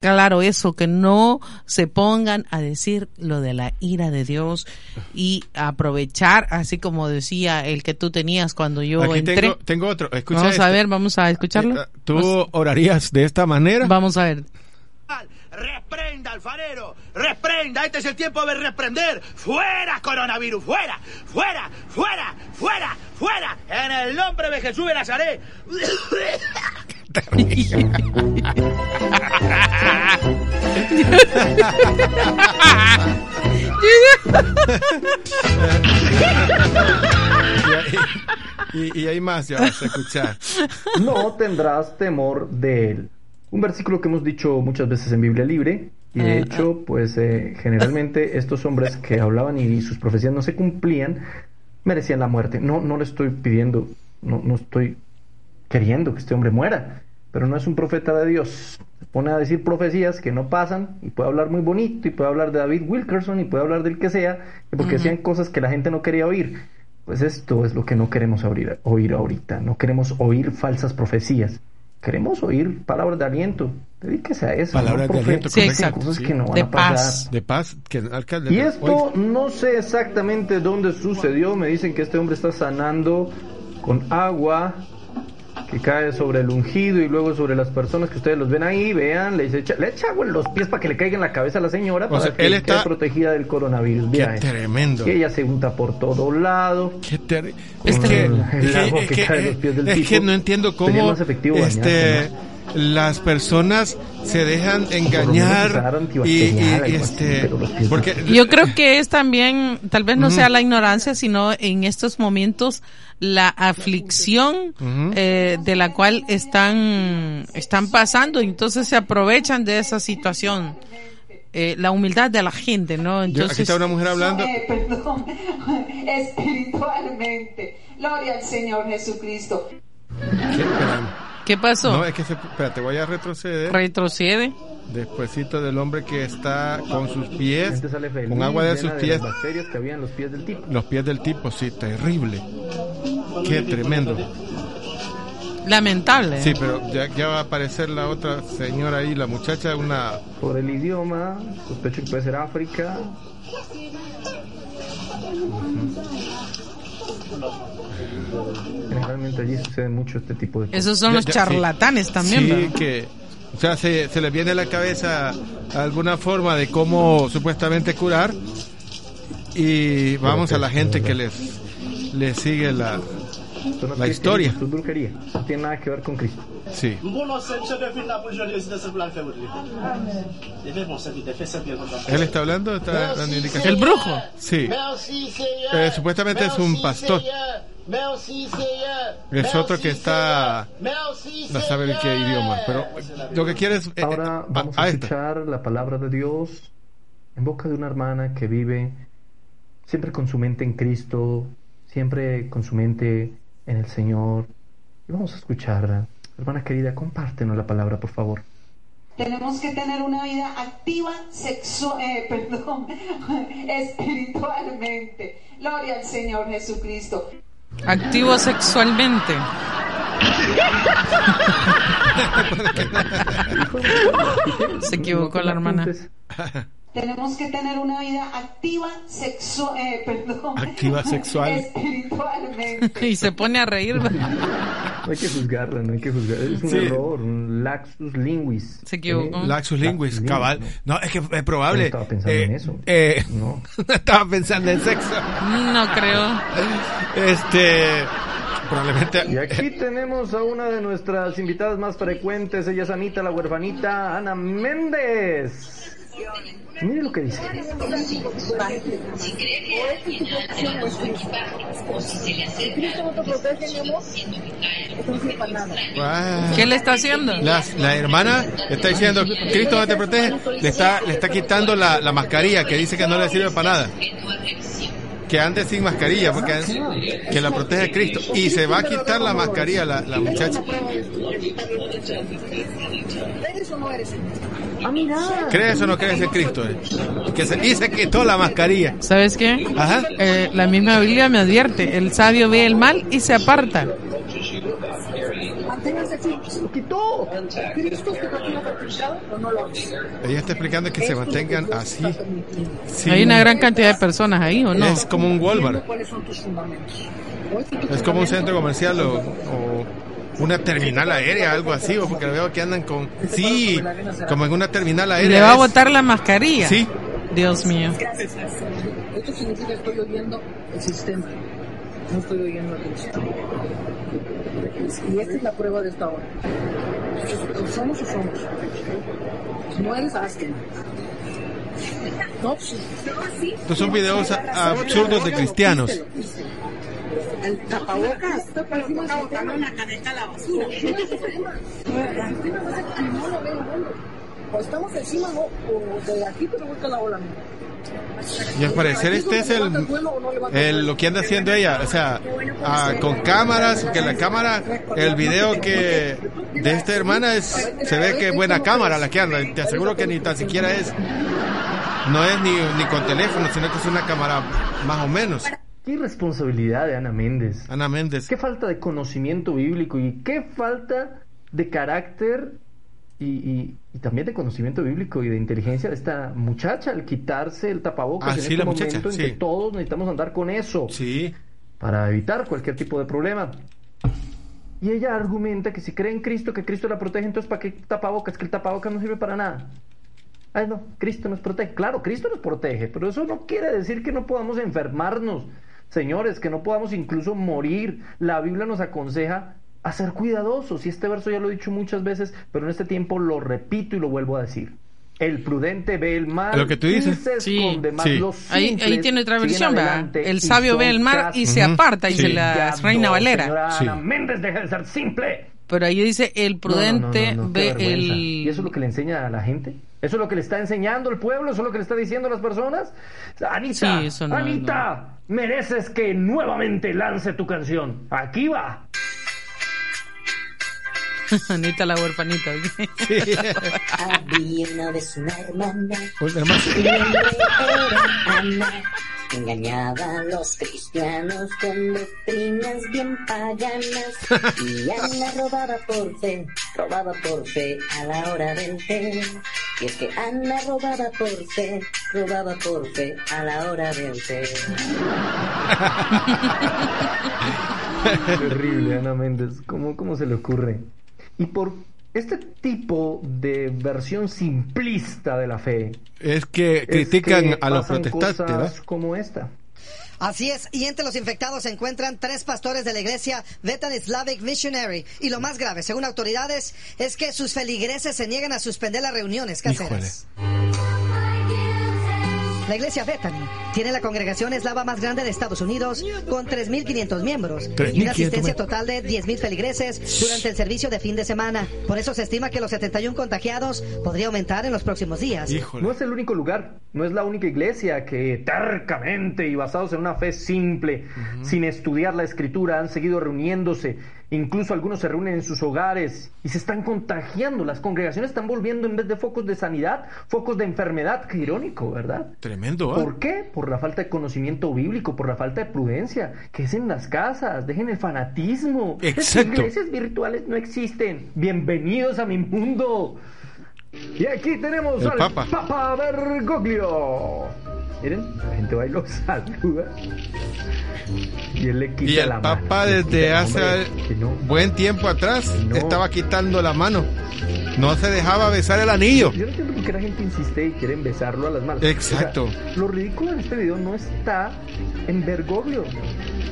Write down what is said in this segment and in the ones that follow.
claro eso, que no se pongan a decir lo de la ira de Dios y aprovechar, así como decía el que tú tenías cuando yo Aquí entré. tengo, tengo otro. Escucha vamos a este. ver, vamos a escucharlo. Eh, ¿Tú orarías de esta manera? Vamos a ver. Reprenda, alfarero, reprenda, este es el tiempo de reprender. Fuera, coronavirus, fuera, fuera, fuera, fuera, fuera, en el nombre de Jesús de Nazaret. Y, y hay más, ya vas a escuchar. no tendrás temor de él. Un versículo que hemos dicho muchas veces en Biblia Libre. Y de hecho, pues eh, generalmente estos hombres que hablaban y sus profecías no se cumplían, merecían la muerte. No, no le estoy pidiendo, no, no estoy queriendo que este hombre muera, pero no es un profeta de Dios. Pone a decir profecías que no pasan y puede hablar muy bonito y puede hablar de David Wilkerson y puede hablar del que sea, porque decían cosas que la gente no quería oír. Pues esto es lo que no queremos oír, oír ahorita. No queremos oír falsas profecías. Queremos oír palabras de aliento. Dedíquese a eso. Palabras no de aliento, profetice Sí, exacto, cosas sí. que no van De a pasar. paz. De paz, que alcalde. Y esto no sé exactamente dónde sucedió. Me dicen que este hombre está sanando con agua que cae sobre el ungido y luego sobre las personas que ustedes los ven ahí. Vean, le, echa, le echa agua en los pies para que le caiga en la cabeza a la señora para sea, que él está- protegida del coronavirus. Qué tremendo. Que ella se unta por todo lado. Qué ter- Es que, El que- agua es que que- cae de los pies del es tipo. que no entiendo cómo más efectivo este, bañarse, las personas se dejan engañar y, este porque Yo creo que es también, tal vez no sea la ignorancia, sino en estos momentos la aflicción eh, de la cual están, están pasando, entonces se aprovechan de esa situación. Eh, la humildad de la gente, ¿no? yo- aquí Entonces, está una mujer hablando Eh, perdón, espiritualmente. Gloria al Señor Jesucristo. ¿Qué? ¿Qué pasó? no es que se, espérate voy a retroceder Retrocede. despuésito del hombre que está con sus pies gente sale feliz, con agua de sus las pies bacterias que había en los pies del tipo. los pies del tipo sí terrible qué tremendo Lamentable. sí pero ya, ya va a aparecer la otra señora ahí la muchacha una Por el idioma, sospecho que puede ser África. Generalmente allí sucede mucho este tipo de cosas. Esos son Ya- los ya- sí. charlatanes también, Sí, ¿verdad? que, o sea, se, se le viene a la cabeza alguna forma de cómo supuestamente curar y vamos a la gente que les, les sigue la... No la es historia. es brujería. No tiene nada que ver con Cristo. Sí. ¿Él está hablando? ¿Está dando indicación? El brujo. Sí. Eh, supuestamente es un pastor. Es otro que está... No sabe qué idioma, pero lo que quiere es... eh, Ahora eh, vamos a a esta. escuchar la palabra de Dios en boca de una hermana que vive siempre con su mente en Cristo, siempre con su mente en el Señor. Y vamos a escucharla. Hermana querida, compártenos la palabra, por favor. Tenemos que tener una vida activa, sexu eh, perdón, espiritualmente. Gloria al Señor Jesucristo. Activo sexualmente. Se equivocó la hermana. Tenemos que tener una vida activa, sexu eh, perdón, Activa sexual. espiritualmente. Y se pone a reír. No hay que juzgarla, no hay que juzgarla. Es un Sí. error, un laxus linguis. Se equivocó. ¿Eh? Laxus linguis, Laxus cabal. linguis, No, es que es probable. Yo no estaba pensando eh, en eso. eh, No. no estaba pensando en sexo. No creo. Este. Probablemente. Y aquí tenemos a una de nuestras invitadas más frecuentes. Ella es Anita, la huerfanita Ana Méndez. Mire lo que dice. Ah. ¿Qué le está haciendo? La, la hermana está diciendo, Cristo no te protege, le está, le está quitando la, la mascarilla, que dice que no le sirve para nada. Que ande sin mascarilla, porque que la protege Cristo. Y se va a quitar la mascarilla la, la muchacha. ¿Crees o no crees en Cristo? eh? Que se, y se quitó la mascarilla. ¿Sabes qué? Ajá. Eh, la misma Biblia me advierte, el sabio ve el mal y se aparta. Ella está explicando que se mantengan así. Sí. Hay una gran cantidad de personas ahí, ¿o no? Es como un Walmart. ¿Cuáles son tus fundamentos? ¿Cuáles son tus Es como un centro comercial o, o una terminal aérea, algo así, o porque veo que andan con... Sí, como en una terminal aérea. le va a botar la mascarilla. Sí, Dios mío. Gracias. Esto significa que estoy oyendo el sistema. No estoy oyendo a Cristo. Y esta es la prueba de esta hora. Somos o somos. No eres, hazte. No, sí. estos son videos absurdos de cristianos. El tapabocas. Está botando la caneta a la basura. No no. O estamos encima o, o de aquí te vuelta la ola. Y al parecer este es el, el lo que anda haciendo ella, o sea, ah, con cámaras, que la cámara, el video que de esta hermana es, se ve que es buena cámara la que anda, te aseguro que ni tan siquiera es, no es ni, ni con teléfono, sino que es una cámara más o menos. Qué irresponsabilidad de Ana Méndez. Ana Méndez. Qué falta de conocimiento bíblico y qué falta de carácter y, y- y también de conocimiento bíblico y de inteligencia de esta muchacha al quitarse el tapabocas Ah, en sí, este la muchacha, momento en sí. que todos necesitamos andar con eso Sí, para evitar cualquier tipo de problema. Y ella argumenta que si cree en Cristo, que Cristo la protege, entonces ¿para qué tapabocas? Que el tapabocas no sirve para nada. Ay, no, Cristo nos protege. Claro, Cristo nos protege, pero eso no quiere decir que no podamos enfermarnos. Señores, que no podamos incluso morir. La Biblia nos aconseja a ser cuidadosos. Y este verso ya lo he dicho muchas veces, pero en este tiempo lo repito y lo vuelvo a decir. El prudente ve el mal Lo que tú y dices. se Sí. mas Sí. los Ahí, ahí tiene otra versión, El y sabio ve el mar y se aparta, dice Sí. la Reina Valera. Ana Méndez deja de ser simple. Pero ahí dice, el prudente No, no, no, ve el... ¿Y eso es lo que le enseña a la gente? ¿Eso es lo que le está enseñando el pueblo? ¿Eso es lo que le está diciendo a las personas? Anita, Sí, eso no, Anita, mereces que nuevamente lance tu canción. Aquí va. Anita la huerfanita. Había una vez una hermana, Pues, hermano, engañaba a los cristianos con doctrinas bien paganas. Y Ana robaba por fe, robaba por fe a la hora del té. Y es que Ana robaba por fe, robaba por fe a la hora del té. Terrible, Ana Méndez. ¿Cómo, ¿Cómo se le ocurre? Y por este tipo de versión simplista de la fe. es que es critican que a los protestantes, como esta. Así es, y entre los infectados se encuentran tres pastores de la iglesia Bethany Slavic Missionary. Y lo más grave, según autoridades, es que sus feligreses se niegan a suspender las reuniones caseras. La iglesia Bethany tiene la congregación eslava más grande de Estados Unidos, con 3.500 miembros y 3.500 una asistencia total de 10.000 feligreses durante el servicio de fin de semana. Por eso se estima que los 71 contagiados podría aumentar en los próximos días. Híjole. No es el único lugar, no es la única iglesia que tercamente y basados en una fe simple, sin estudiar la escritura, han seguido reuniéndose. Incluso algunos se reúnen en sus hogares y se están contagiando. Las congregaciones están volviendo en vez de focos de sanidad, focos de enfermedad. Qué irónico, ¿verdad? Tremendo, ¿ah? ¿Por qué? Por la falta de conocimiento bíblico, por la falta de prudencia. Que es en las casas, dejen el fanatismo. Las Exacto. iglesias virtuales no existen. Bienvenidos a mi mundo. Y aquí tenemos El al Papa. Papa Bergoglio. Miren, la gente va y lo saluda. Y él le quita Y el la mano. Papa Le desde quita, hace hombre, no. buen tiempo atrás No. estaba quitando la mano. No se dejaba besar el anillo. Yo no entiendo por qué la gente insiste y quieren besarlo a las manos. Exacto. O sea, lo ridículo en este video no está en Bergoglio.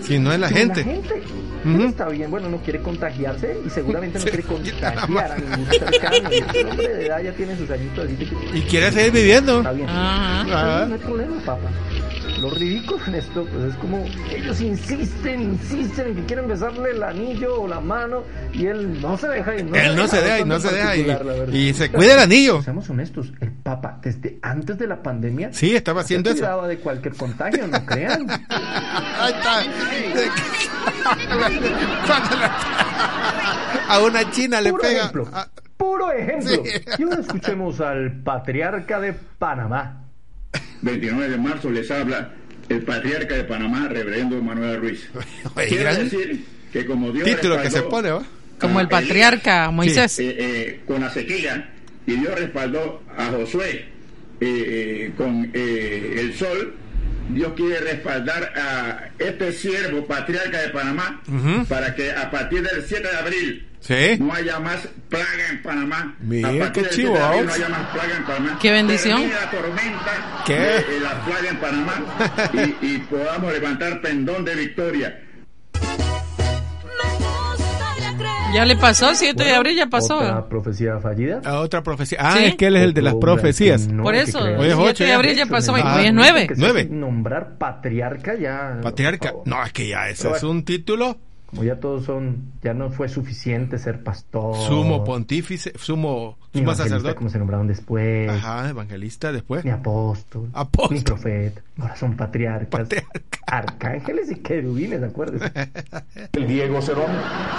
Si no es la sino gente. La gente. Ujú. Él está bien, bueno, no quiere contagiarse y seguramente no Se quiere contagiar a mano. ningún cercano. Y ese hombre de edad ya tiene sus añitos así que Y quiere seguir viviendo. está bien. Ah. Sí, no hay problema, papá. Lo ridículo en esto, pues es como ellos insisten, insisten en que quieren besarle el anillo o la mano y él no se deja. Y no Él no se deja y no se deja y, y se cuida el anillo. Seamos honestos, el Papa desde antes de la pandemia Sí, estaba haciendo se eso. de cualquier contagio, no crean. Ahí está. A una china le Puro pega. ejemplo. Ah, Puro ejemplo. Sí. Y ahora escuchemos al patriarca de Panamá. 29 de marzo les habla el patriarca de Panamá, reverendo Manuel Ruiz. Quiero decir que como Dios título que se pone, ¿va? Como el patriarca Elías, Moisés. eh, eh, con la sequía y Dios respaldó a Josué eh, eh, con eh, el sol. Dios quiere respaldar a este siervo patriarca de Panamá para que a partir del 7 de abril Sí. no haya más plaga en Panamá. Mira, qué chivo, 7 de abril no haya más plaga en Panamá. Qué bendición. La tormenta ¿Qué? de, de la plaga en Panamá y, y podamos levantar pendón de victoria. Ya le pasó, 7 de abril ya pasó. Otra profecía fallida. A otra profecía. Ah, Sí. es que él es el de las profecías. no Por eso. Hoy es 7 ocho de ya. abril ya pasó, hoy, Ah, hoy es 9. Que se Nueve. hace Nombrar patriarca ya. Patriarca. No, es que ya ese Pero es bueno. un título. Como ya todos son, ya no fue suficiente ser pastor. Sumo pontífice, sumo, sumo evangelista, sacerdote. como se nombraron después. Ajá, evangelista después. Ni apóstol. Apóstol. Ni profeta. Ahora son patriarcas. Patriarca. Arcángeles y querubines, acuérdense. El Diego Cerón,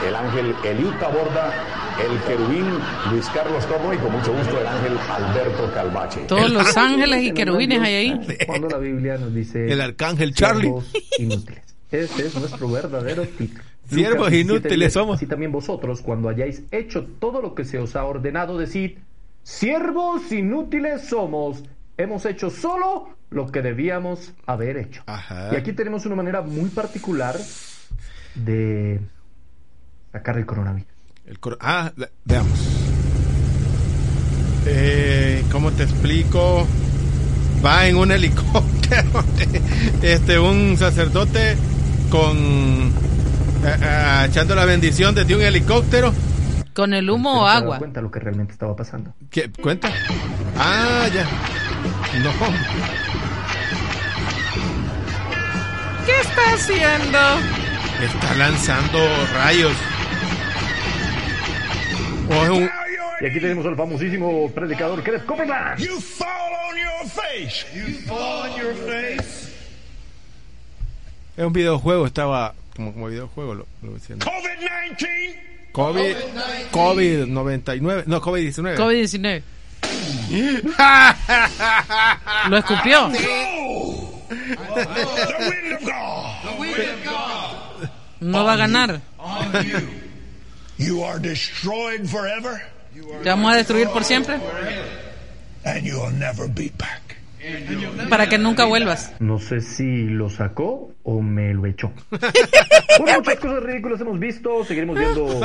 el ángel Elita Borda, el querubín Luis Carlos Torno y con mucho gusto el ángel Alberto Calvache. Todos los ángeles y Que querubines hay ahí. Cuando la Biblia nos dice. El arcángel Charlie. "Siervos inútiles. Ese es nuestro verdadero título. Siervos inútiles 17:10, somos. Así también vosotros, cuando hayáis hecho todo lo que se os ha ordenado, decid: Siervos inútiles somos. Hemos hecho solo lo que debíamos haber hecho. Ajá. Y aquí tenemos una manera muy particular de sacar el coronavirus. El ah, ve- veamos. Eh, ¿Cómo te explico? Va en un helicóptero, este, un sacerdote con eh, eh, echando la bendición desde un helicóptero. Con el humo o se agua. cuenta lo que realmente estaba pasando. ¿Qué? ¿Cuenta? Ah, ya. No. ¿Qué está haciendo? Está lanzando rayos. O es un, Y aquí tenemos al famosísimo predicador Kenneth Copeland. You fall on your face. You fall on your face. es un videojuego, estaba como, como videojuego lo, lo decían. COVID-19. COVID, COVID 99, no, COVID 19. COVID-19. Lo escupió. No va a ganar. On you. You are destroyed forever. Te vamos a destruir por siempre And you'll never be back. Para que nunca vuelvas. No sé si lo sacó o me lo echó. Bueno, muchas cosas ridículas hemos visto, seguiremos viendo.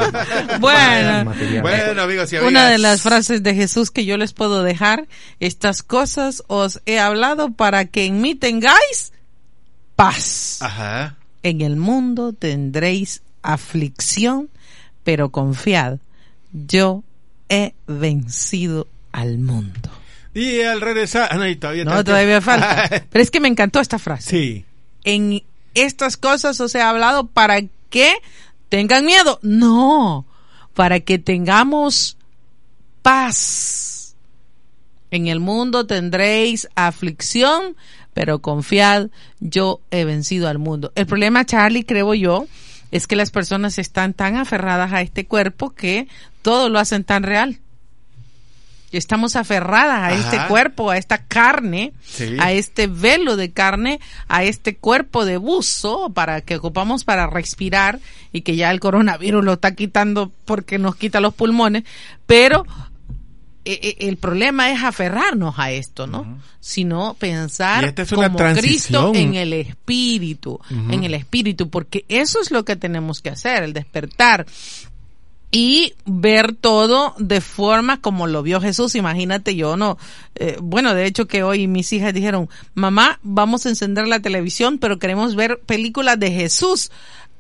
Bueno. material. Bueno, amigos y amigas. Una de las frases de Jesús que yo les puedo dejar, estas cosas os he hablado para que en mí tengáis paz. Ajá. En el mundo tendréis aflicción, pero confiad, yo he vencido al mundo. Y al regresar, ah, no, y todavía No, todavía falta. Pero es que me encantó esta frase. sí. En estas cosas os he hablado para que tengan miedo. No, para que tengamos paz. En el mundo tendréis aflicción, pero confiad, yo he vencido al mundo. El problema, Charlie, creo yo, es que las personas están tan aferradas a este cuerpo que todo lo hacen tan real. Estamos aferradas a Ajá. este cuerpo, a esta carne, Sí. a este velo de carne, a este cuerpo de buzo para que ocupamos para respirar y que ya el coronavirus lo está quitando porque nos quita los pulmones, pero eh, eh, el problema es aferrarnos a esto, ¿no? Sino pensar es como transición. Cristo en el espíritu, en el espíritu, porque eso es lo que tenemos que hacer, el despertar y ver todo de forma como lo vio Jesús. Imagínate, yo no, eh, bueno, de hecho que hoy mis hijas dijeron, mamá, vamos a encender la televisión, pero queremos ver películas de Jesús.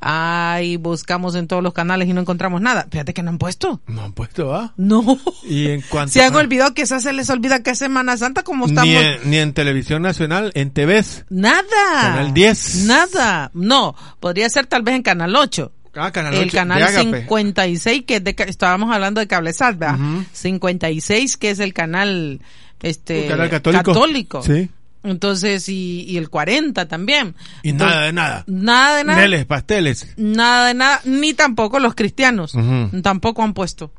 Ay, buscamos en todos los canales y no encontramos nada. Fíjate que no han puesto. No han puesto, ¿ah? No. Y en cuanto Se han a- olvidado, quizás se les olvida que es Semana Santa como estamos. ni, en, ni en televisión nacional, en TVs. Nada. Canal 10. Nada. No, podría ser tal vez en Canal 8. Ah, Canal el 8, canal de Ágape. 56 que es de estábamos hablando de CableSat, ¿verdad? 56 que es el canal este Un canal católico. católico. Sí. Entonces y, y el 40 también. Y Entonces, nada de nada. Nada de nada. Neles, pasteles. Nada de nada, ni tampoco los cristianos. Tampoco han puesto.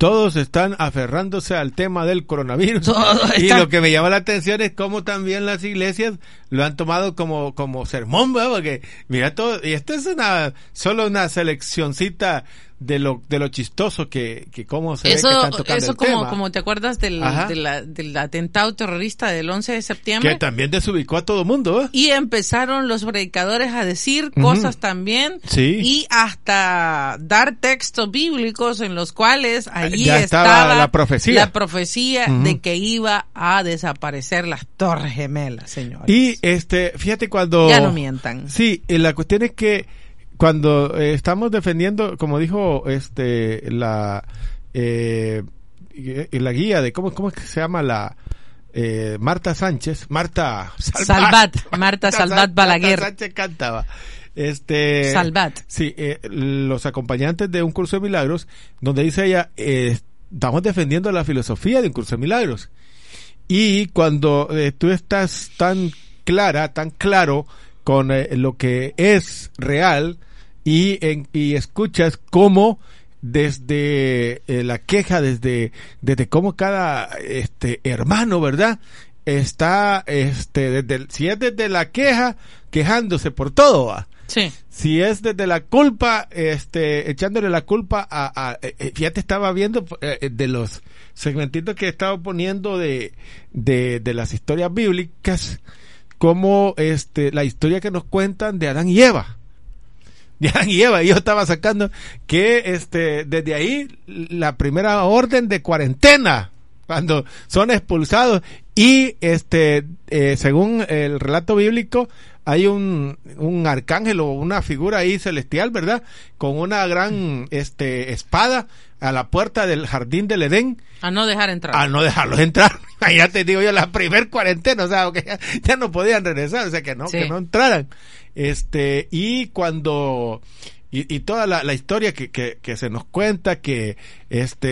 Todos están aferrándose al tema del coronavirus. Todos y están- lo que me llama la atención es cómo también las iglesias lo han tomado como, como sermón, ¿verdad? Porque, mira todo, y esto es una, solo una seleccioncita de lo de lo chistoso que, que cómo se ve Eso, que están tocando eso el como, tema. como te acuerdas del, de la- del atentado terrorista del 11 de septiembre. que también desubicó a todo mundo, ¿eh? Y empezaron los predicadores a decir cosas también Sí. y hasta dar textos bíblicos en los cuales allí Ya estaba la profecía. la profecía de que iba a desaparecer las torres gemelas, señores. Y este, fíjate cuando Ya no mientan. Sí, la cuestión es que cuando eh, estamos defendiendo, como dijo este la eh, la guía de cómo cómo es que se llama la eh, Marta Sánchez, Marta Salvat, Marta Salvat Marta Balaguer. Sánchez cantaba. Este Salvat. Sí, eh, los acompañantes de un curso de milagros, donde dice ella, eh, estamos defendiendo la filosofía de un curso de milagros. Y cuando eh, tú estás tan clara, tan claro con eh, lo que es real y, en- y escuchas cómo desde eh, la queja, desde, desde cómo cada este hermano, ¿verdad? Está, este, desde, si es desde la queja, quejándose por todo, ¿va? Sí. si es desde la culpa, este, echándole la culpa a, a- eh, eh, fíjate, estaba viendo eh, de los segmentitos que estaba poniendo de, de, de las historias bíblicas, como este, la historia que nos cuentan de Adán y Eva. De Adán y Eva, y yo estaba sacando que este, desde ahí la primera orden de cuarentena, cuando son expulsados, y este, eh, según el relato bíblico, hay un, un arcángel o una figura ahí celestial, ¿verdad? Con una gran este, espada a la puerta del jardín del Edén A no dejar entrar. a no dejarlos entrar. Ya te digo yo, la primer cuarentena, o sea, que ya, ya no podían regresar, o sea, que no, Sí. que no entraran. Este, y cuando, y, y toda la, la historia que, que, que se nos cuenta que este,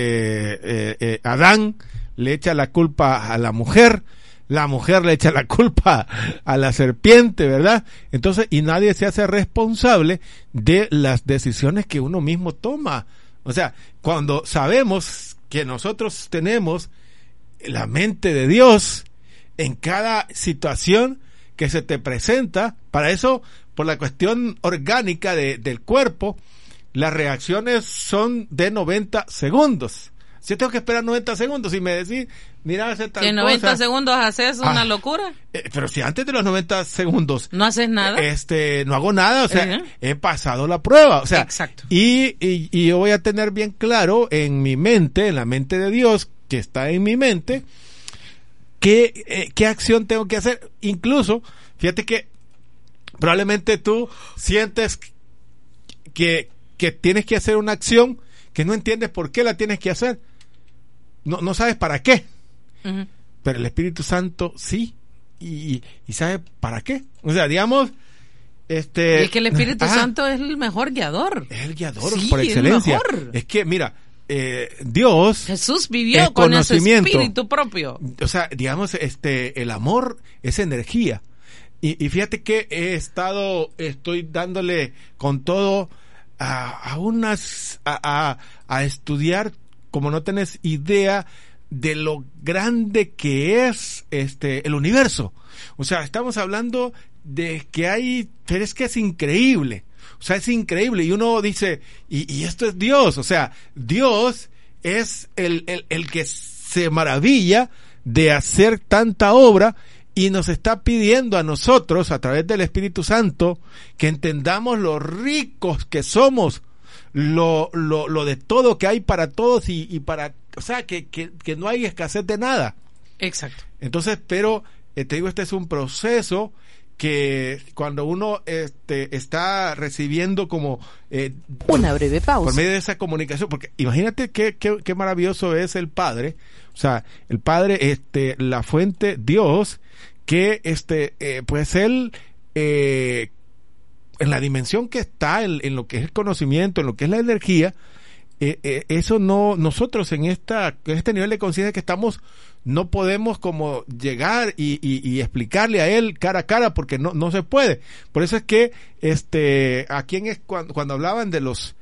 eh, eh, Adán le echa la culpa a la mujer, la mujer le echa la culpa a la serpiente, ¿verdad? Entonces, y nadie se hace responsable de las decisiones que uno mismo toma. O sea, cuando sabemos que nosotros tenemos la mente de Dios en cada situación que se te presenta, para eso, por la cuestión orgánica de- del cuerpo, las reacciones son de 90 segundos. Si yo tengo que esperar 90 segundos y me decís, mira, hace tal que en 90 cosa. segundos haces una Ah. locura. Eh, pero si antes de los 90 segundos No haces nada. este no hago nada o sea he pasado la prueba o sea Exacto. y, y, y yo voy a tener bien claro en mi mente en la mente de Dios que está en mi mente qué, eh, qué acción tengo que hacer incluso fíjate que probablemente tú sientes que, que tienes que hacer una acción que no entiendes por qué la tienes que hacer. No, no sabes para qué. Pero el Espíritu Santo sí. Y, y sabe para qué. O sea digamos este Y es que el Espíritu Santo es el mejor guiador. es el guiador Sí, por el excelencia. mejor. es que mira eh, Dios Jesús vivió Es con ese espíritu propio. o sea, digamos, este, el amor es energía. Y, y fíjate que he estado, estoy dándole con todo a, a unas, a, a, a estudiar, como no tenés idea de lo grande que es este, el universo. O sea, estamos hablando de que hay, pero es que es increíble. O sea, es increíble. Y uno dice, y, y esto es Dios. O sea, Dios es el, el, el que se maravilla de hacer tanta obra y nos está pidiendo a nosotros, a través del Espíritu Santo, que entendamos lo ricos que somos, lo, lo, lo de todo que hay para todos y, y para, o sea, que, que, que no hay escasez de nada. Exacto. Entonces, pero eh, te digo, este es un proceso que cuando uno este, está recibiendo como eh, Una breve por pausa. medio de esa comunicación, porque imagínate qué, qué, qué maravilloso es el Padre, o sea, el Padre, este, la fuente, Dios, que este, eh, pues él, eh, en la dimensión que está, en, en lo que es el conocimiento, en lo que es la energía, eh, eh, eso no, nosotros en esta, en este nivel de conciencia que estamos, no podemos como llegar y, y- explicarle a él cara a cara porque no, no se puede. Por eso es que, este, aquí en, cuando, cuando hablaban de los,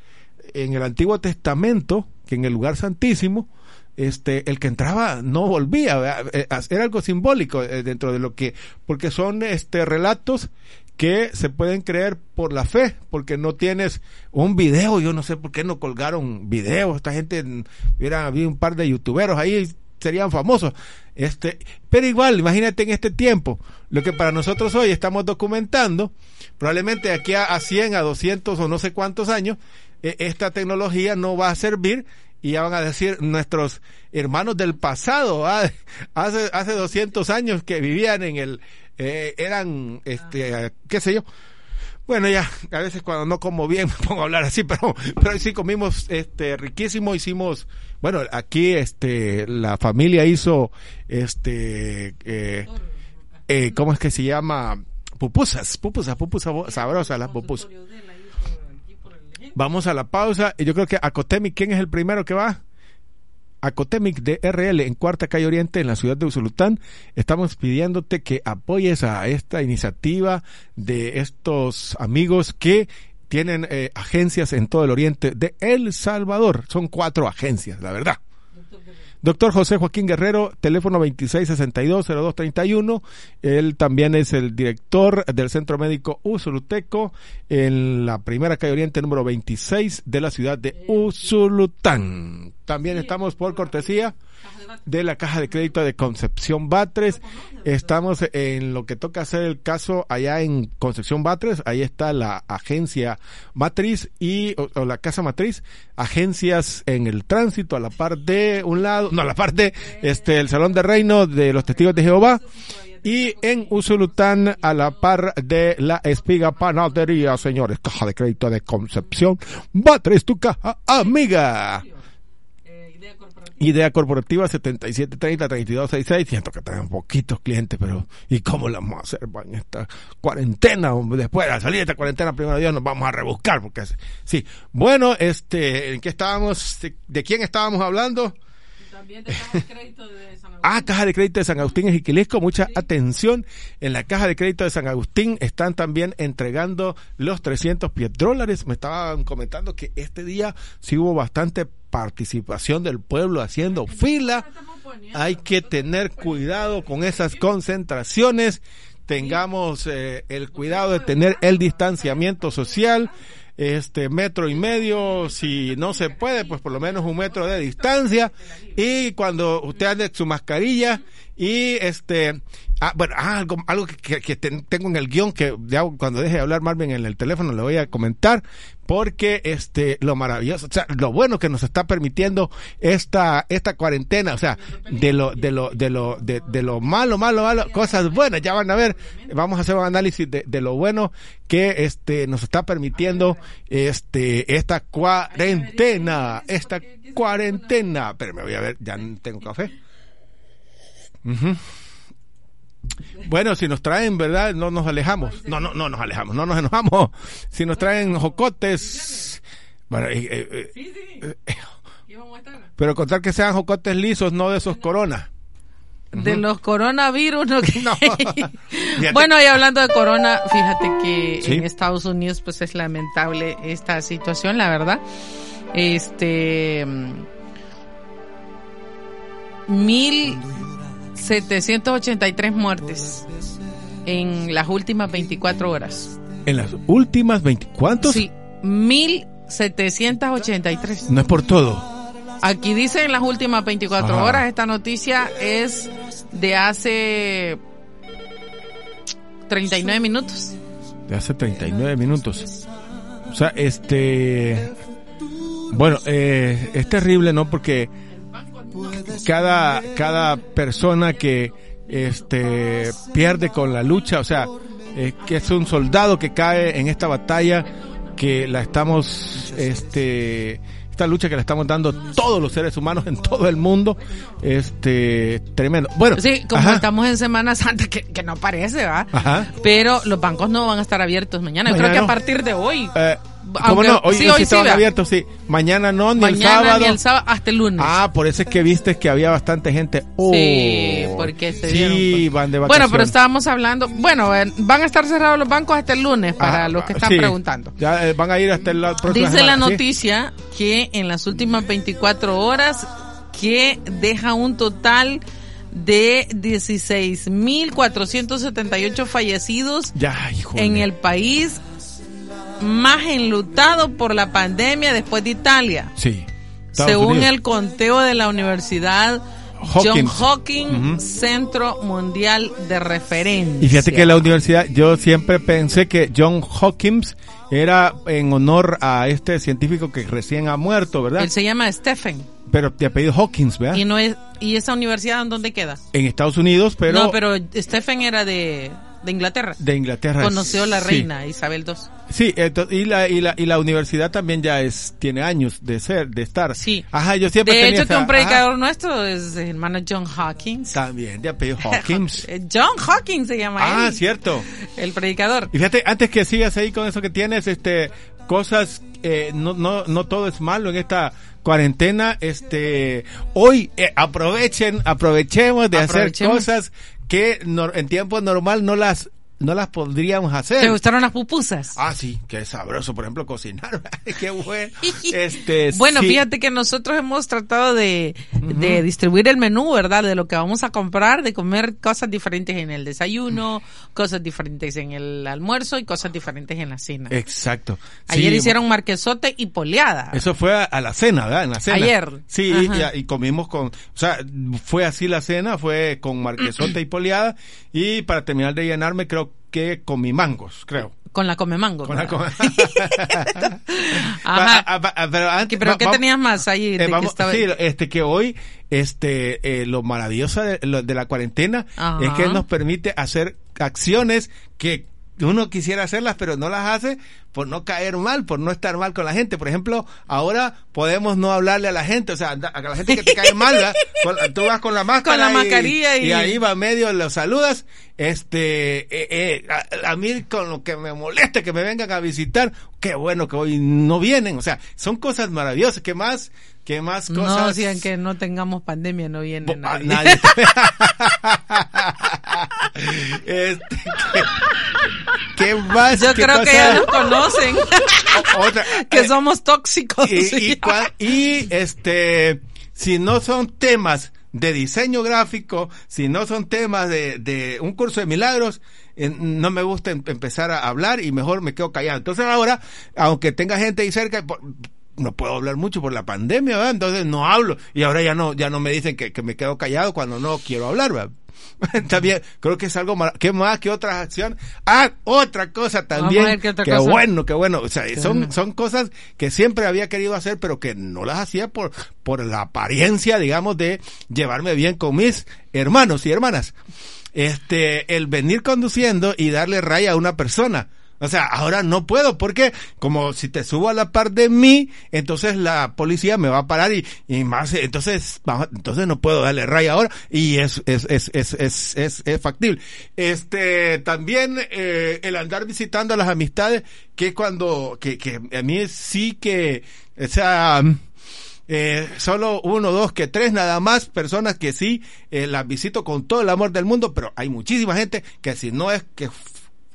en el Antiguo Testamento, que en el lugar santísimo, este, el que entraba no volvía, ¿verdad? Eh, era algo simbólico eh, dentro de lo que, porque son este relatos que se pueden creer por la fe, porque no tienes un video, yo no sé por qué no colgaron videos, esta gente, hubiera habido un par de youtuberos ahí, serían famosos. Este, pero igual, imagínate en este tiempo, lo que para nosotros hoy estamos documentando, probablemente de aquí a, a 100, a 200 o no sé cuántos años, eh, esta tecnología no va a servir y ya van a decir nuestros hermanos del pasado, ah, hace, hace 200 años que vivían en el, eh, eran, este, qué sé yo, bueno, ya, a veces cuando no como bien me pongo a hablar así, pero, pero sí comimos, este, riquísimo, hicimos, bueno, aquí, este, la familia hizo, este, eh, eh, ¿cómo es que se llama? Pupusas, pupusas, pupusas sabrosas las pupusas. Vamos a la pausa y yo creo que Acotemic, ¿quién es el primero que va? Acotemic de RL en Cuarta Calle Oriente en la ciudad de Usulután. Estamos pidiéndote que apoyes a esta iniciativa de estos amigos que tienen eh, agencias en todo el oriente de El Salvador. Son cuatro agencias, la verdad. Doctor José Joaquín Guerrero, teléfono 2662-0231. Él también es el director del Centro Médico Usuluteco en la primera calle Oriente número 26 de la ciudad de Usulután. También estamos por cortesía de la Caja de Crédito de Concepción Batres. Estamos en lo que toca hacer el caso allá en Concepción Batres. Ahí está la agencia matriz y o, la casa matriz, agencias en el tránsito a la par de un lado, no, a la parte este el Salón de Reino de los Testigos de Jehová. Y en Usulután a la par de la Espiga Panadería, señores, Caja de Crédito de Concepción Batres, tu caja amiga. Idea Corporativa 7730-3266. Siento que tenemos poquitos clientes, pero ¿y cómo la vamos a hacer en esta cuarentena? Después de salir de esta cuarentena, primero Dios, nos vamos a rebuscar. porque Sí. Bueno, este, ¿en qué estábamos? ¿De quién estábamos hablando? También de caja de crédito de San Agustín. Ah, caja de crédito de San Agustín en Jiquilisco. Mucha atención. En la caja de crédito de San Agustín están también entregando los 300 pies dólares. Me estaban comentando que este día sí hubo bastante participación del pueblo haciendo fila. Hay que tener cuidado con esas concentraciones. Tengamos eh, el cuidado de tener el distanciamiento social este metro y medio, si no se puede, pues por lo menos un metro de distancia. Y cuando usted ande su mascarilla y este ah, bueno ah, algo algo que, que, tengo en el guion que ya cuando deje de hablar Marvin en el teléfono le voy a comentar porque este lo maravilloso o sea lo bueno que nos está permitiendo esta esta cuarentena o sea de lo de lo de lo de, de lo malo malo malo cosas buenas ya van a ver vamos a hacer un análisis de, de lo bueno que este nos está permitiendo este esta cuarentena esta cuarentena. Pero me voy a ver ya tengo café bueno, si nos traen, ¿verdad? No nos alejamos. No, no, no nos alejamos, no nos enojamos. Si nos traen jocotes. Bueno, eh, eh, eh, pero contar que sean jocotes lisos, no de esos corona. De los coronavirus, no, bueno, y hablando de corona, fíjate que en Estados Unidos, pues es lamentable esta situación, la verdad. Este. Mil 783 muertes en las últimas 24 horas. ¿En las últimas 24? Sí, 1783. No es por todo. Aquí dice en las últimas 24 horas, esta noticia es de hace 39 minutos. De hace 39 minutos. O sea, este... Bueno, eh, es terrible, ¿no? Porque cada, cada persona que este, pierde con la lucha, o sea, eh, que es un soldado que cae en esta batalla que la estamos, este, esta lucha que le estamos dando todos los seres humanos en todo el mundo, este, tremendo. Bueno, sí, como estamos en Semana Santa, que, que no parece, ¿va? Pero los bancos no van a estar abiertos mañana. Yo creo que a partir de hoy. Eh, ¿Cómo no? Hoy sí, hoy sí abiertos, sí. Mañana no, ni el sábado. Ni el sábado hasta el lunes. Ah, por eso es que viste que había bastante gente. Oh, sí, porque se Sí, van de vacaciones. Bueno, pero estábamos hablando. Bueno, van a estar cerrados los bancos hasta el lunes para ah, los que están preguntando. Ya eh, van a ir hasta el próximo. Dice la noticia que en las últimas 24 horas que deja un total de 16.478 fallecidos Ya, en el país más enlutado por la pandemia después de Italia. Sí. Estados según Unidos. el conteo de la Universidad John Hawkins. Hawking. Centro Mundial de Referencia. Y fíjate que la universidad, yo siempre pensé que John Hawkins era en honor a este científico que recién ha muerto, ¿verdad? Él se llama Stephen. Pero te apellido Hawkins, ¿verdad? Y no es y esa universidad en dónde queda? En Estados Unidos, pero, no, pero Stephen era de, de Inglaterra. de Inglaterra. Conoció la Sí. reina Isabel II. Sí, y la, y la y la universidad también ya es tiene años de ser, de estar. Sí. Ajá, yo siempre De tenía hecho, que un predicador ajá, nuestro es el hermano John Hawkins. también de apellido Hawkins. Eh, John Hawkins se llama ah, él. cierto. El predicador. Y fíjate, antes que sigas ahí con eso que tienes, este, cosas, eh, no, no, no todo es malo en esta cuarentena, este, hoy eh, aprovechen, aprovechemos de hacer cosas que en tiempo normal no las, no las podríamos hacer. ¿Te gustaron las pupusas? Ah, sí, qué sabroso, por ejemplo, cocinar, qué bueno. Este, Bueno, sí. fíjate que nosotros hemos tratado de, de distribuir el menú, ¿verdad? De lo que vamos a comprar, de comer cosas diferentes en el desayuno, cosas diferentes en el almuerzo y cosas diferentes en la cena. Exacto. Ayer Sí, hicieron marquesote y poleada. Eso fue a, a la cena, ¿verdad? En la cena. Ayer. Sí, y, y comimos con, o sea, fue así la cena, fue con marquesota y poleada, y para terminar de llenarme creo que comí mangos, creo. Con la come mango. Con la come- Ajá. Ah, ah, ah, pero antes- ¿Pero va- qué va- tenías más ahí? eh, de que vamos- estaba- sí, este que hoy este eh, lo maravilloso de, lo- de la cuarentena Ajá. es que nos permite hacer acciones que uno quisiera hacerlas pero no las hace por no caer mal, por no estar mal con la gente. Por ejemplo, ahora podemos no hablarle a la gente, o sea, a la gente que te cae mal. Con- tú vas con la máscara la y- mascarilla y- y ahí va medio los saludas. Este, eh, eh, a, a mí con lo que me molesta que me vengan a visitar, qué bueno que hoy no vienen, o sea, son cosas maravillosas, ¿qué más? ¿Qué más No, cosas? si aunque no tengamos pandemia no viene Bo- nadie. ah, nadie. Este, ¿qué, qué más? Yo ¿Qué creo que ya nos conocen. O- otra, que eh, somos tóxicos. y, y cua- y, este si no son temas de diseño gráfico si no son temas de, de un curso de milagros eh, no me gusta em- empezar a hablar y mejor me quedo callado entonces ahora aunque tenga gente ahí cerca por- no puedo hablar mucho por la pandemia ¿verdad? entonces no hablo y ahora ya no ya no me dicen que, que me quedo callado cuando no quiero hablar ¿verdad? también creo que es algo ¿qué más que otra acción ah otra cosa también qué otra qué cosa. bueno qué bueno o sea son bueno. son cosas que siempre había querido hacer, pero que no las hacía por, por la apariencia, digamos, de llevarme bien con mis hermanos y hermanas. Este, el venir conduciendo y darle raya a una persona. O sea, ahora no puedo porque como si te subo a la par de mí, entonces la policía me va a parar y, y más, entonces, entonces no puedo darle raya ahora y es, es, es, es, es, es, es factible. Este, también, eh, el andar visitando a las amistades, que cuando, que, que a mí sí que, o sea, eh, solo uno, dos, que tres, nada más personas que sí eh, las visito con todo el amor del mundo, pero hay muchísima gente que si no es que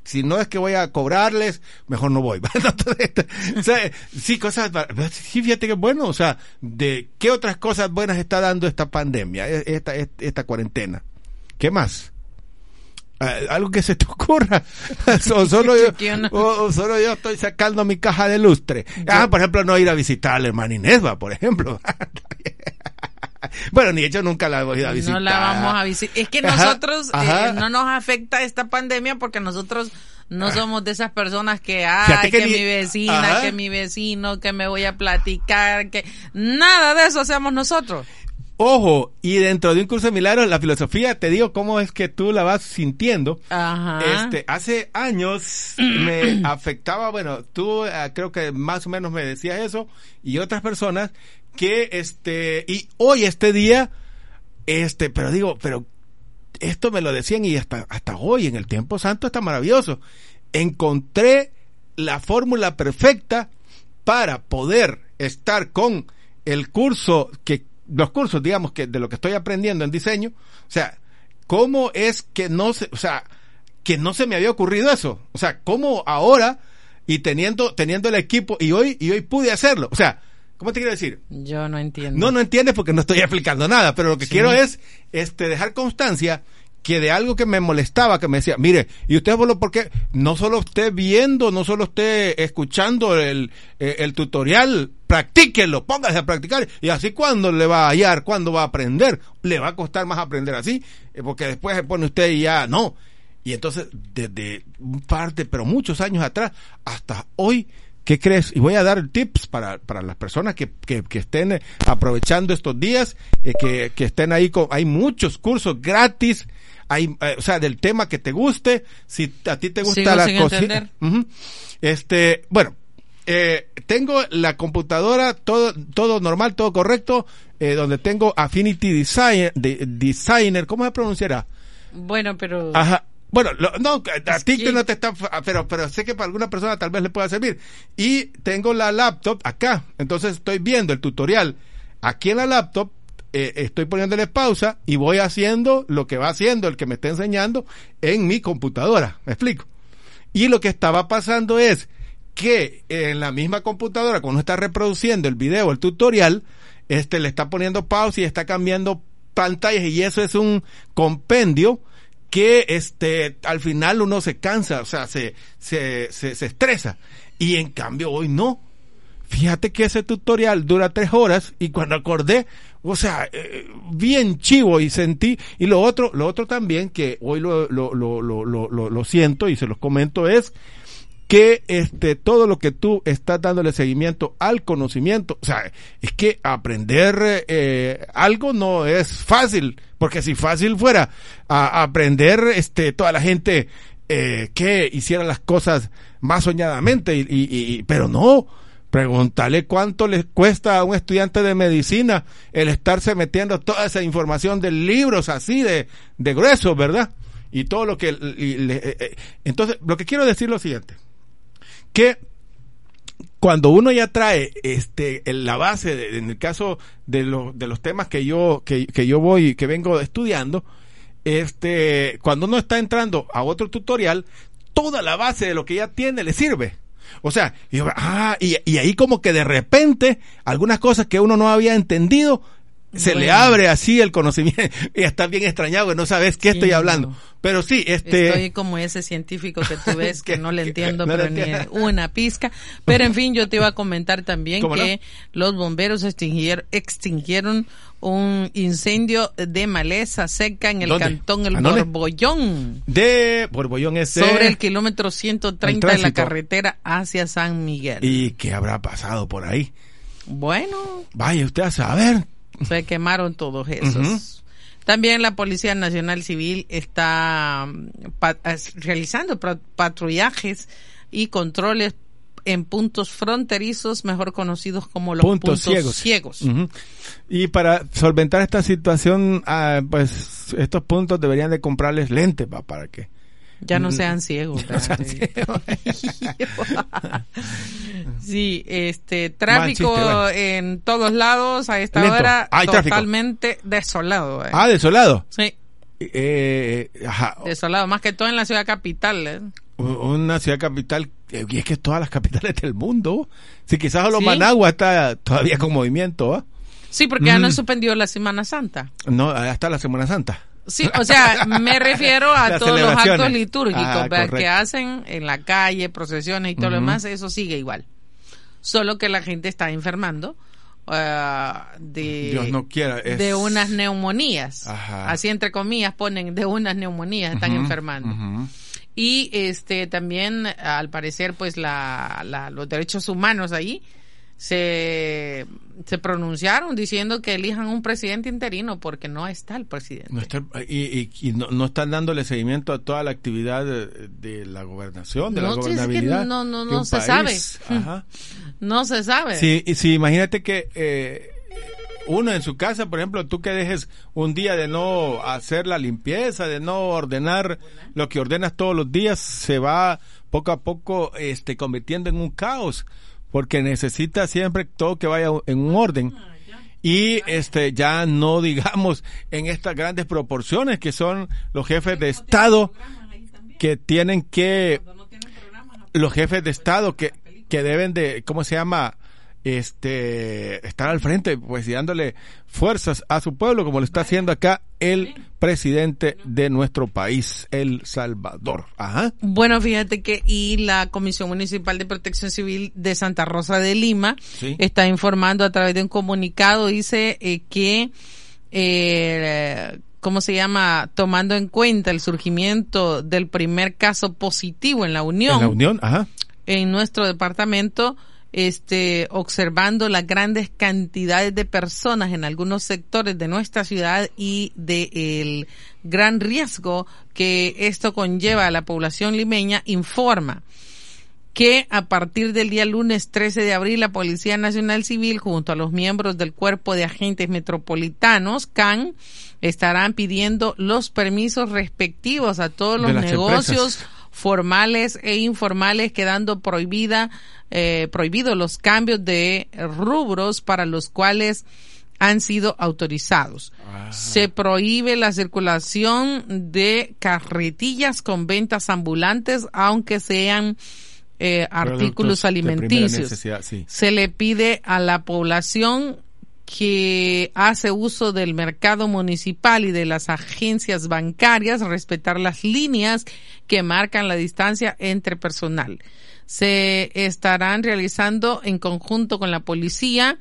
si no es que voy a cobrarles, mejor no voy. o sea, sí, cosas, sí, fíjate que bueno, o sea, de qué otras cosas buenas está dando esta pandemia, e- esta, esta, esta cuarentena. ¿Qué más? Algo que se te ocurra. o, solo yo, o- o solo yo estoy sacando mi caja de lustre. Ah, por ejemplo, no ir a visitar a la hermana Inés, va, por ejemplo. bueno, ni hecho nunca la hemos ido a visitar. No la vamos a visitar. Es que nosotros ajá. eh, no nos afecta esta pandemia porque nosotros no somos de esas personas que, ay, que que, ni- mi vecina, que mi vecino, que me voy a platicar, que nada de eso hacemos nosotros. Ojo, y dentro de un curso de milagros, la filosofía, te digo cómo es que tú la vas sintiendo. Ajá. Este, hace años me afectaba, bueno, tú eh, creo que más o menos me decías eso, y otras personas, que este, y hoy este día, este, pero digo, pero esto me lo decían y hasta, hasta hoy en el tiempo santo está maravilloso. Encontré la fórmula perfecta para poder estar con el curso que, los cursos, digamos, que de lo que estoy aprendiendo en diseño, o sea, cómo es que no se, o sea, que no se me había ocurrido eso, o sea, cómo ahora y teniendo, teniendo el equipo y hoy, y hoy pude hacerlo, o sea, ¿Cómo te quiero decir? Yo no entiendo. No, no entiendes porque no estoy explicando nada, pero lo que Sí. quiero es este dejar constancia que de algo que me molestaba, que me decía, mire, y usted solo porque no solo esté viendo, no solo esté escuchando el, eh, el tutorial, practíquelo, póngase a practicar, y así cuando le va a hallar, cuando va a aprender, le va a costar más aprender así, eh, porque después se pone usted y ya no. Y entonces, desde un par de, pero muchos años atrás, hasta hoy, ¿Qué crees? Y voy a dar tips para, para las personas que, que, que estén eh, aprovechando estos días, eh, que, que estén ahí con, hay muchos cursos gratis, hay, eh, o sea, del tema que te guste, si a ti te gusta Sigo la cocina. Este, bueno, eh, tengo la computadora, todo, todo normal, todo correcto, eh, donde tengo Affinity Design, de- Designer, ¿cómo se pronunciará? Bueno, pero... Ajá. Bueno, lo- no, a ti que- no te está, pero, pero sé que para alguna persona tal vez le pueda servir. Y tengo la laptop acá, entonces estoy viendo el tutorial aquí en la laptop, eh, estoy poniéndole pausa y voy haciendo lo que va haciendo el que me está enseñando en mi computadora. ¿Me explico? Y lo que estaba pasando es que en la misma computadora, cuando está reproduciendo el video, el tutorial, este le está poniendo pausa y está cambiando pantallas y eso es un compendio que este al final uno se cansa, o sea, se, se, se, se estresa. Y en cambio hoy no. Fíjate que ese tutorial dura tres horas y cuando acordé, o sea, eh, bien chivo y sentí, y lo otro, lo otro también que hoy lo, lo, lo, lo, lo, lo- siento y se los comento es que este todo lo que tú estás dándole seguimiento al conocimiento, o sea, es que aprender eh, algo no es fácil, porque si fácil fuera a, aprender este toda la gente eh, que hiciera las cosas más soñadamente, y, y- pero no. Pregúntale cuánto les cuesta a un estudiante de medicina el estarse metiendo toda esa información de libros así de, de gruesos, ¿verdad? Y todo lo que... eh, eh, entonces, lo que quiero decir es lo siguiente que cuando uno ya trae este en la base de- en el caso de los de los temas que yo que, que yo voy que vengo estudiando este cuando uno está entrando a otro tutorial toda la base de lo que ya tiene le sirve. O sea y, ah, y, y ahí como que de repente algunas cosas que uno no había entendido se le abre así el conocimiento y está bien extrañado que no sabes qué estoy hablando no. pero sí este Estoy como ese científico que tú ves que no le entiendo, no pero ni una pizca. Pero en fin, yo te iba a comentar también que los bomberos extinguieron, extinguieron un incendio de maleza seca en el ¿Dónde? cantón El. Borbollón, de Borbollón ese sobre el kilómetro 130 El de la carretera hacia San Miguel. ¿Y qué habrá pasado por ahí? Bueno, Vaya usted a saber. Se quemaron todos esos. También la Policía Nacional Civil está mm, realizando patrullajes y controles en puntos fronterizos, mejor conocidos como los puntos, ciegos. ciegos. Y para solventar esta situación, ah, pues estos puntos deberían de comprarles lentes pa, para que Ya no sean ciegos. no sean ¿verdad? sí, este tráfico en todos lados a esta Lento. hora tráfico. totalmente desolado. eh. Ah, desolado. Sí, Eh, ajá. desolado, más que todo en la ciudad capital. eh. Una ciudad capital, eh, y es que todas las capitales del mundo. Si quizás solo Sí. Managua está todavía con movimiento, ¿ah? Sí, porque ya no Mm. han suspendido la Semana Santa. No, hasta la Semana Santa. Sí, o sea, me refiero a todos los actos litúrgicos Ah, que hacen en la calle, procesiones y todo lo demás, eso sigue igual. Solo que la gente está enfermando ah, de, Dios no quiera. es- de unas neumonías. Ajá. Así entre comillas ponen de unas neumonías, están enfermando. Y este también, al parecer, pues la, la- los derechos humanos ahí se, se pronunciaron diciendo que elijan un presidente interino porque no está el presidente. No está- y y- y no, no están dándole seguimiento a toda la actividad de, de la gobernación, de la sí, es que gobernabilidad. no- se país. sabe. Ajá. No se sabe. Sí, sí, imagínate que eh, uno en su casa, por ejemplo, tú que dejes un día de no hacer la limpieza, de no ordenar lo que ordenas todos los días, se va poco a poco este convirtiendo en un caos, porque necesita siempre todo que vaya en un orden. Y este ya no digamos en estas grandes proporciones que son los jefes de Estado que tienen que los jefes de Estado que, que deben de, ¿cómo se llama? Este estar al frente, pues y dándole fuerzas a su pueblo, como lo está haciendo acá el presidente de nuestro país, El Salvador. Ajá. Bueno, fíjate que y la Comisión Municipal de Protección Civil de Santa Rosa de Lima Sí. está informando a través de un comunicado, dice eh, que, eh, ¿cómo se llama? Tomando en cuenta el surgimiento del primer caso positivo en la Unión, En la Unión, ajá. en nuestro departamento, este, observando las grandes cantidades de personas en algunos sectores de nuestra ciudad y de el gran riesgo que esto conlleva a la población limeña, informa que a partir del día lunes 13 de abril la Policía Nacional Civil junto a los miembros del Cuerpo de Agentes Metropolitanos, CAN, estarán pidiendo los permisos respectivos a todos los negocios empresas. Formales e informales, quedando prohibida, eh, prohibidos los cambios de rubros para los cuales han sido autorizados. Se prohíbe la circulación de carretillas con ventas ambulantes, aunque sean eh, artículos alimenticios. sí. Se le pide a la población que hace uso del mercado municipal y de las agencias bancarias respetar las líneas que marcan la distancia entre personal. Se estarán realizando en conjunto con la policía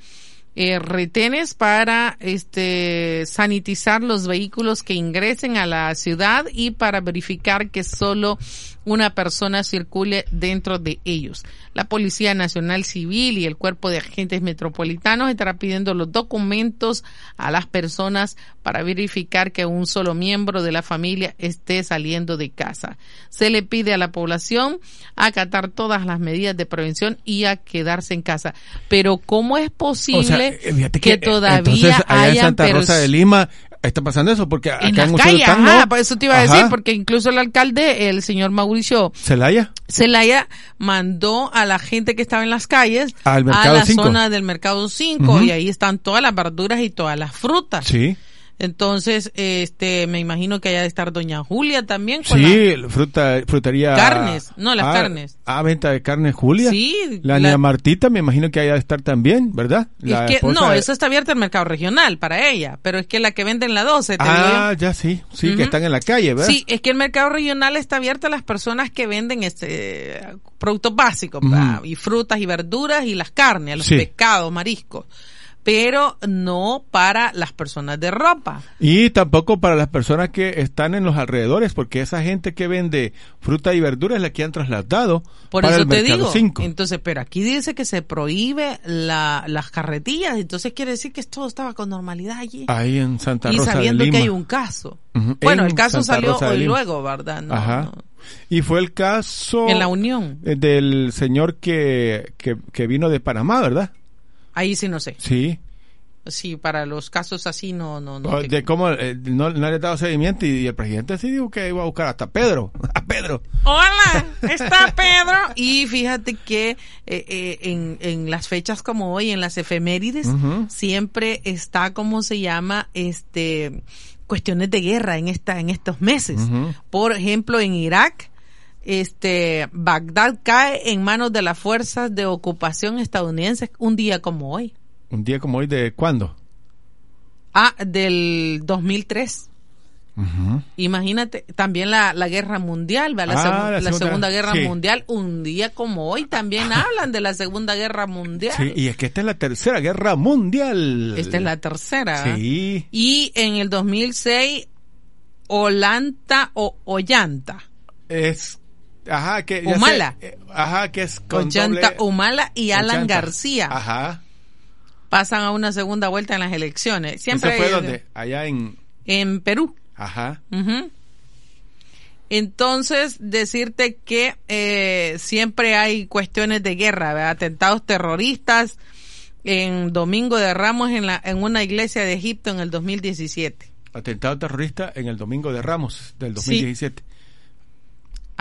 eh, retenes para este sanitizar los vehículos que ingresen a la ciudad y para verificar que solo una persona circule dentro de ellos. La Policía Nacional Civil y el Cuerpo de Agentes Metropolitanos estará pidiendo los documentos a las personas para verificar que un solo miembro de la familia esté saliendo de casa. Se le pide a la población acatar todas las medidas de prevención y a quedarse en casa. Pero ¿cómo es posible O sea, eh, que, eh, todavía entonces, allá en haya Santa Rosa de Lima está pasando eso porque acá en calles, ajá, ¿no? por eso te iba a Ajá. decir, porque incluso el alcalde, el señor Mauricio Celaya Celaya, mandó a la gente que estaba en las calles Al a la Cinco. zona del Mercado 5 Ujú. y ahí están todas las verduras y todas las frutas. sí Entonces, este, me imagino que haya de estar doña Julia también con sí fruta frutería. Carnes, no, las ah, carnes. ah venta de carne Julia. Sí, la, la- niña Martita me imagino que haya de estar también verdad la... La Es que, esposa no, de- eso está abierto el mercado regional para ella, pero es que la que vende en la 12, te digo ah ya sí sí que están en la calle verdad Sí, es que el mercado regional está abierto a las personas que venden este productos básicos, y frutas y verduras y las carnes, los Sí. pescados, mariscos, pero no para las personas de ropa. Y tampoco para las personas que están en los alrededores, porque esa gente que vende fruta y verduras es la que han trasladado Por para eso el te Mercado digo. 5. Entonces, pero aquí dice que se prohíbe la, las carretillas, entonces quiere decir que todo estaba con normalidad allí. Ahí en Santa y Rosa sabiendo de Lima. que hay un caso. Bueno, en el caso Santa salió hoy luego, ¿verdad? No, Ajá. no. Y fue el caso En la Unión. eh, del señor que, que, que vino de Panamá, ¿verdad? Ahí sí no sé. Sí. Sí, para los casos así no, no, no. Te- de cómo eh, no, no le ha dado seguimiento y, y el presidente sí dijo que iba a buscar hasta Pedro. A Pedro. Hola, está Pedro. Y fíjate que eh, eh, en, en las fechas como hoy, en las efemérides, siempre está, como se llama, este, cuestiones de guerra en esta, en estos meses. Por ejemplo, en Irak, este, Bagdad cae en manos de las fuerzas de ocupación estadounidenses un día como hoy. Un día como hoy, ¿de cuándo? Ah, del 2003. Ujú. Imagínate, también la, la guerra mundial, Ah, segu- la la segunda- guerra sí. mundial, un día como hoy también hablan de la segunda guerra mundial. Sí, y es que esta es la tercera guerra mundial. Esta es la tercera. Sí. Y en el 2006, Olanta o Ollanta. Es. Ajá, que. ya Humala. sé, eh, ajá, que es con Ollanta doble- Humala y Alan Ochanta. García Ajá. pasan a una segunda vuelta en las elecciones. Siempre ¿Eso fue donde? Allá en. En Perú. Ajá. Entonces, decirte que eh, siempre hay cuestiones de guerra, ¿verdad? atentados terroristas en Domingo de Ramos en, la, en una iglesia de Egipto en el 2017. Atentado terrorista en el domingo de Ramos del 2017.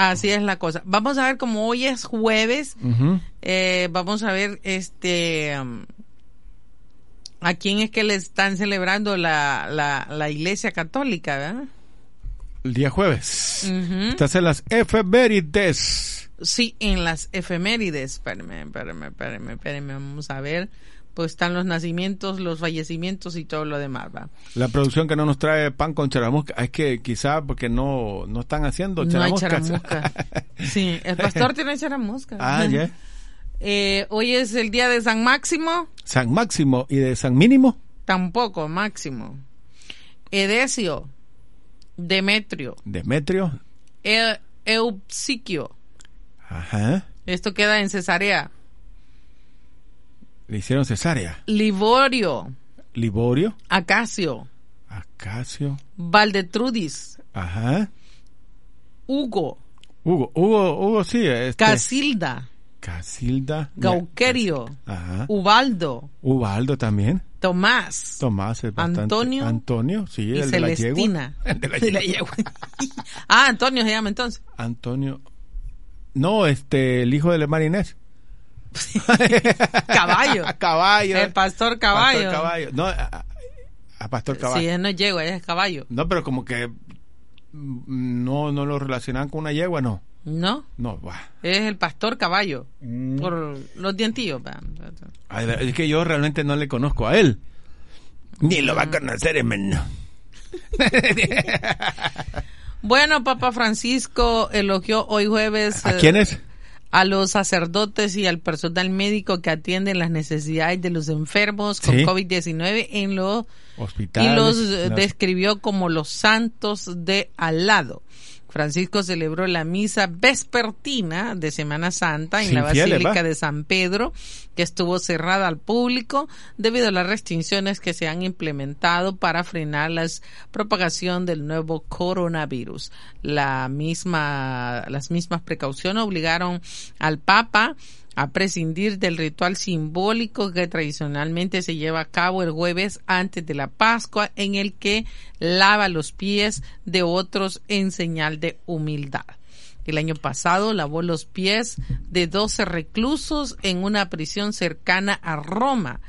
Así es la cosa. Vamos a ver como hoy es jueves, eh, vamos a ver este um, a quién es que le están celebrando la, la, la iglesia católica, ¿verdad? El día jueves. Ujú. Estas en las efemérides. Sí, en las efemérides. Espérame, espérame, espérame, espérame. Vamos a ver. Pues están los nacimientos, los fallecimientos y todo lo demás, ¿va? La producción que no nos trae pan con charamusca, es que quizá porque no, no están haciendo No hay charamuscas. charamusca. Sí, el pastor tiene charamusca. ah, ya. Eh, hoy es el día de San Máximo. San Máximo y de San Mínimo. Tampoco, Máximo. Edesio. Demetrio. Demetrio. E- Eupsiquio. Ajá. Esto queda en Cesarea. Le hicieron cesárea. Liborio. Liborio. Acacio. Acacio. Valdetrudis. Ajá. Hugo. Hugo. Hugo, Hugo sí. Este, Casilda. Casilda. Gauquerio. Ajá. Ubaldo. Ubaldo también. Tomás. Tomás es bastante. Antonio Antonio, sí, y el de la yegua. Celestina. El de la De la yegua. yegua. ah, Antonio se llama entonces. Antonio. No, este, el hijo de la Marinés. Caballo. Caballo. El pastor Caballo. Pastor Caballo. No, a, Pastor Caballo. Sí, él no es yegua, es caballo. No, pero como que no, no lo relacionan con una yegua, no. ¿No? No, va. Es el pastor caballo. Mm. Por los dientillos. Ay, Es que yo realmente no le conozco a él. Ni lo va a conocer, hermano. Bueno, Papa Francisco elogió hoy jueves ¿A eh, quiénes? A los sacerdotes y al personal médico que atienden las necesidades de los enfermos con Sí. COVID-19 en los Hospitales. y los describió como los santos de al lado. Francisco celebró la misa vespertina de Semana Santa en Sin la Basílica de San Pedro, que estuvo cerrada al público debido a las restricciones que se han implementado para frenar la propagación del nuevo coronavirus. La misma, las mismas precauciones obligaron al Papa a prescindir del ritual simbólico que tradicionalmente se lleva a cabo el jueves antes de la Pascua, en el que lava los pies de otros en señal de humildad. El año pasado lavó los pies de 12 reclusos en una prisión cercana a Roma.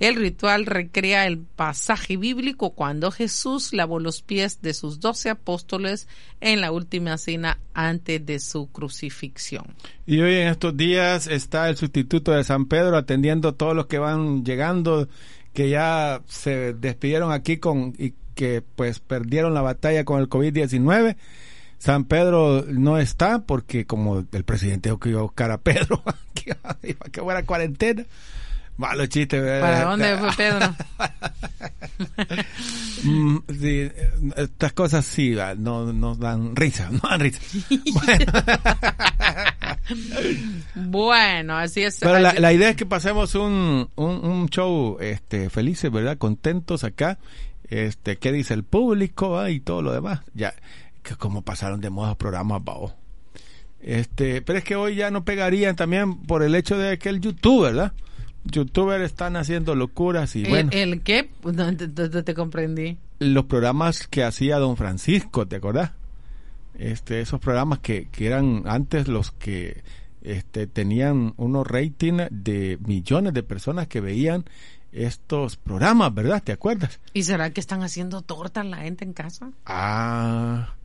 El ritual recrea el pasaje bíblico cuando Jesús lavó los pies de sus doce apóstoles en la última cena antes de su crucifixión. Y hoy en estos días está el sustituto de San Pedro atendiendo a todos los que van llegando, que ya se despidieron aquí con y que pues perdieron la batalla con el COVID-19. San Pedro no está porque como el presidente dijo que iba a buscar a Pedro, que iba a que fuera cuarentena. Malo chiste. ¿Para dónde fue Pedro? Mm, sí, estas cosas sí no nos dan risa, no dan risa. Bueno, así es. Pero la idea es que pasemos un, un, un show este felices, ¿verdad? Contentos acá. Este, ¿qué dice el público ah? y todo lo demás? Ya, que como pasaron de moda programas, bao. Este, pero es que hoy ya no pegarían también por el hecho de que el youtuber, ¿verdad? Youtubers están haciendo locuras y ¿El, bueno, el qué? No te comprendí. los programas que hacía Don Francisco, ¿te acordás? Este, esos programas que, que eran antes los que este, tenían unos rating de millones de personas que veían estos programas, ¿verdad? ¿Te acuerdas? ¿Y será que están haciendo tortas la gente en casa? Ah,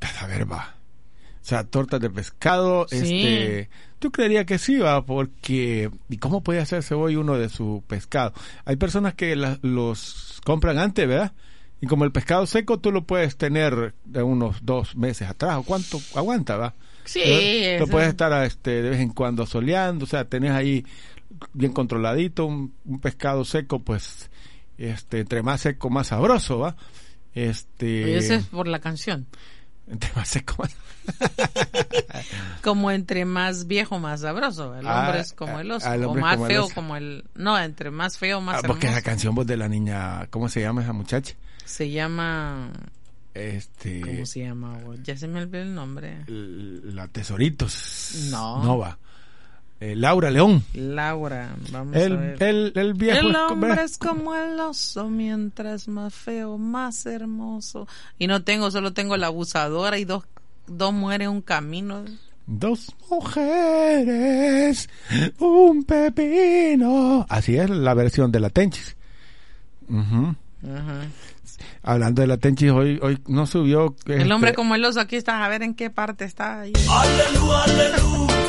a ver, va. O sea, tortas de pescado, Sí. este, tú creerías que sí, va, porque, ¿y cómo puede hacerse hoy uno de su pescado? Hay personas que la- los compran antes, ¿verdad? Y como el pescado seco, tú lo puedes tener de unos dos meses atrás, o cuánto aguanta, ¿va? Sí. Lo puedes estar este, de vez en cuando soleando, o sea, tenés ahí bien controladito un, un pescado seco, pues, este, entre más seco, más sabroso, ¿va? Este, Y eso es por la canción. Entre más seco, más Como entre más viejo, más sabroso. El Ah, hombre es como el oso. ah, el o hombre es más como feo oso. como el... No, entre más feo, más Ah, porque hermoso. esa canción voz de la niña, ¿cómo se llama esa muchacha? Se llama... Este, ¿Cómo se llama? güey? Ya se me olvidó el nombre. la Tesoritos. No. Nova. Eh, Laura León. Laura, vamos a El, ver. el, el viejo. El es como- hombre es como el oso, mientras más feo, más hermoso. Y no tengo, solo tengo la abusadora y dos, dos mujeres en un camino. Dos mujeres, un pepino. Así es la versión de la Tenchis. Ujú. Hablando de la Tenchi, hoy, hoy no subió. El este, hombre como el oso aquí está, a ver en qué parte está ahí. Aleluya, aleluya.